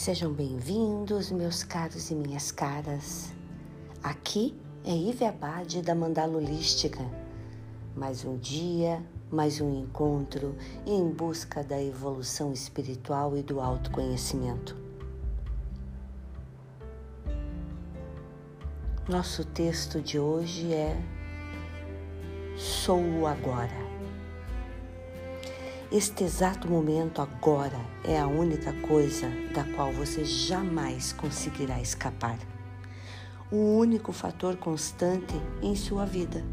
Sejam bem-vindos, meus caros e minhas caras. Aqui é Ive Abade da Mandala Holística. Mais um dia, mais um encontro em busca da evolução espiritual e do autoconhecimento. Nosso texto de hoje é Sou o Agora. Este exato momento agora é a única coisa da qual você jamais conseguirá escapar. O único fator constante em sua vida.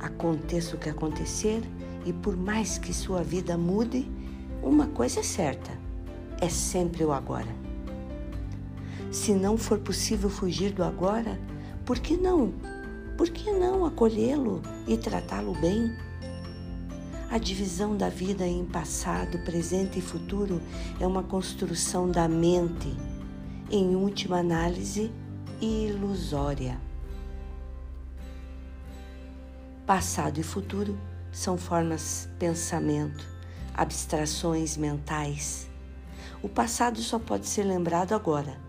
Aconteça o que acontecer e por mais que sua vida mude, uma coisa é certa: é sempre o agora. Se não for possível fugir do agora, por que não? Por que não acolhê-lo e tratá-lo bem? A divisão da vida em passado, presente e futuro é uma construção da mente, em última análise, ilusória. Passado e futuro são formas pensamento, abstrações mentais. O passado só pode ser lembrado agora.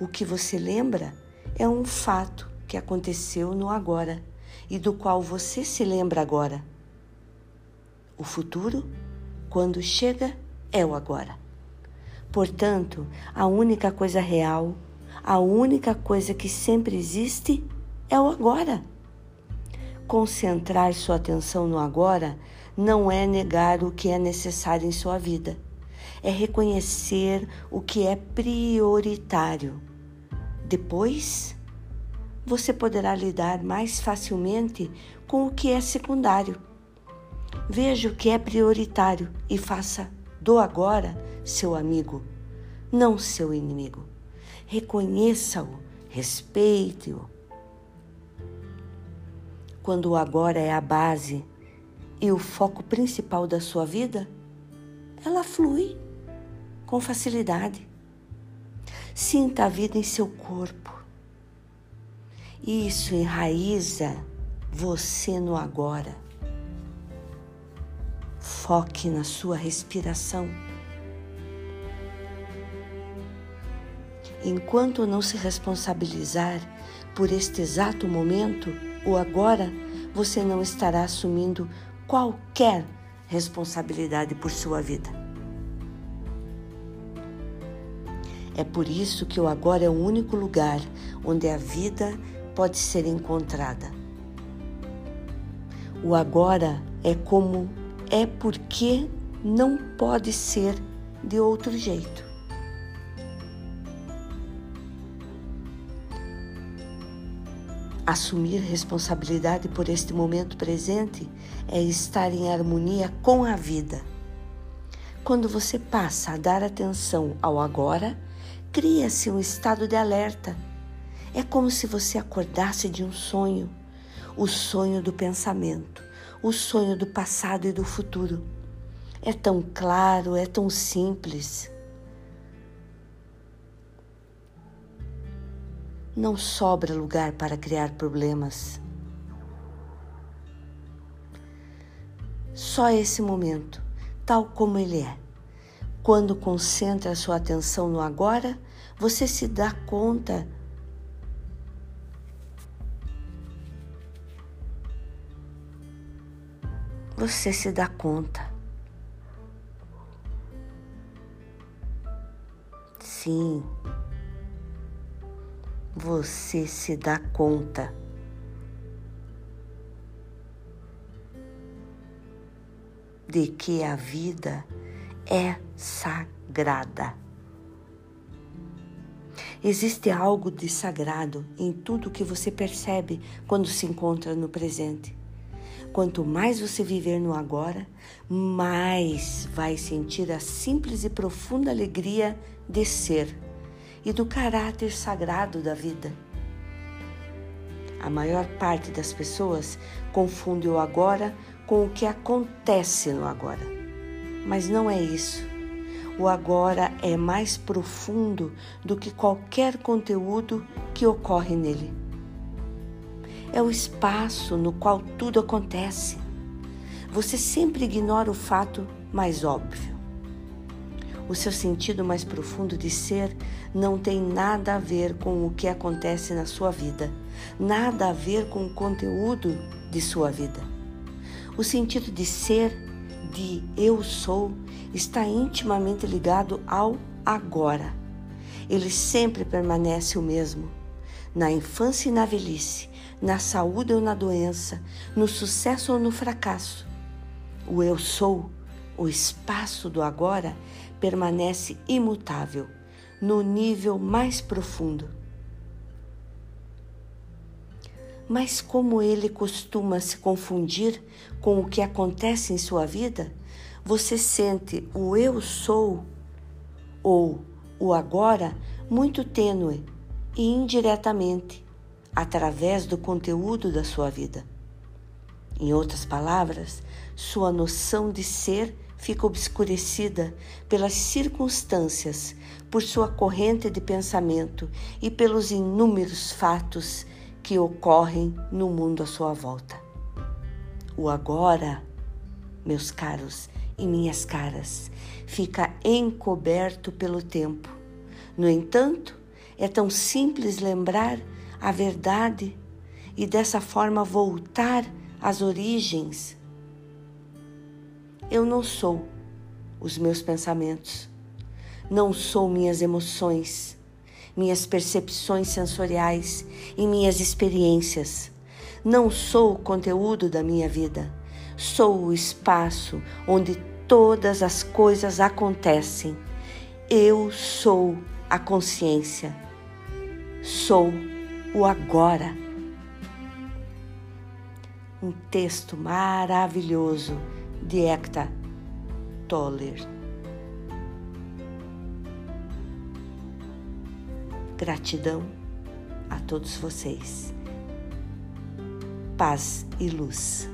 O que você lembra é um fato que aconteceu no agora e do qual você se lembra agora. O futuro, quando chega, é o agora. Portanto, a única coisa real, a única coisa que sempre existe é o agora. Concentrar sua atenção no agora não é negar o que é necessário em sua vida, é reconhecer o que é prioritário. Depois, você poderá lidar mais facilmente com o que é secundário. Veja o que é prioritário e faça do agora seu amigo, não seu inimigo. Reconheça-o, respeite-o. Quando o agora é a base e o foco principal da sua vida, ela flui com facilidade. Sinta a vida em seu corpo. Isso enraiza você no agora. Foque na sua respiração. Enquanto não se responsabilizar por este exato momento, o agora, você não estará assumindo qualquer responsabilidade por sua vida. É por isso que o agora é o único lugar onde a vida pode ser encontrada. O agora é como é porque não pode ser de outro jeito. Assumir responsabilidade por este momento presente é estar em harmonia com a vida. Quando você passa a dar atenção ao agora, cria-se um estado de alerta. É como se você acordasse de um sonho, o sonho do pensamento o sonho do passado e do futuro. É tão claro, é tão simples. Não sobra lugar para criar problemas. Só esse momento, tal como ele é. Quando concentra sua atenção no agora, você se dá conta você se dá conta. Sim, você se dá conta. De que a vida é sagrada. Existe algo de sagrado em tudo que você percebe quando se encontra no presente. Quanto mais você viver no agora, mais vai sentir a simples e profunda alegria de ser e do caráter sagrado da vida. A maior parte das pessoas confunde o agora com o que acontece no agora. Mas não é isso. O agora é mais profundo do que qualquer conteúdo que ocorre nele é o espaço no qual tudo acontece. Você sempre ignora o fato mais óbvio. O seu sentido mais profundo de ser não tem nada a ver com o que acontece na sua vida, nada a ver com o conteúdo de sua vida. O sentido de ser, de eu sou, está intimamente ligado ao agora. Ele sempre permanece o mesmo. Na infância e na velhice, na saúde ou na doença, no sucesso ou no fracasso. O eu sou, o espaço do agora, permanece imutável, no nível mais profundo. Mas como ele costuma se confundir com o que acontece em sua vida, você sente o eu sou ou o agora muito tênue e indiretamente através do conteúdo da sua vida. Em outras palavras, sua noção de ser fica obscurecida pelas circunstâncias, por sua corrente de pensamento e pelos inúmeros fatos que ocorrem no mundo à sua volta. O agora, meus caros e minhas caras, fica encoberto pelo tempo. No entanto, é tão simples lembrar a verdade e dessa forma voltar às origens eu não sou os meus pensamentos, não sou minhas emoções, minhas percepções sensoriais e minhas experiências. Não sou o conteúdo da minha vida, sou o espaço onde todas as coisas acontecem. Eu sou a consciência, sou o agora. Um texto maravilhoso de Ekta Toller. Gratidão a todos vocês. Paz e luz.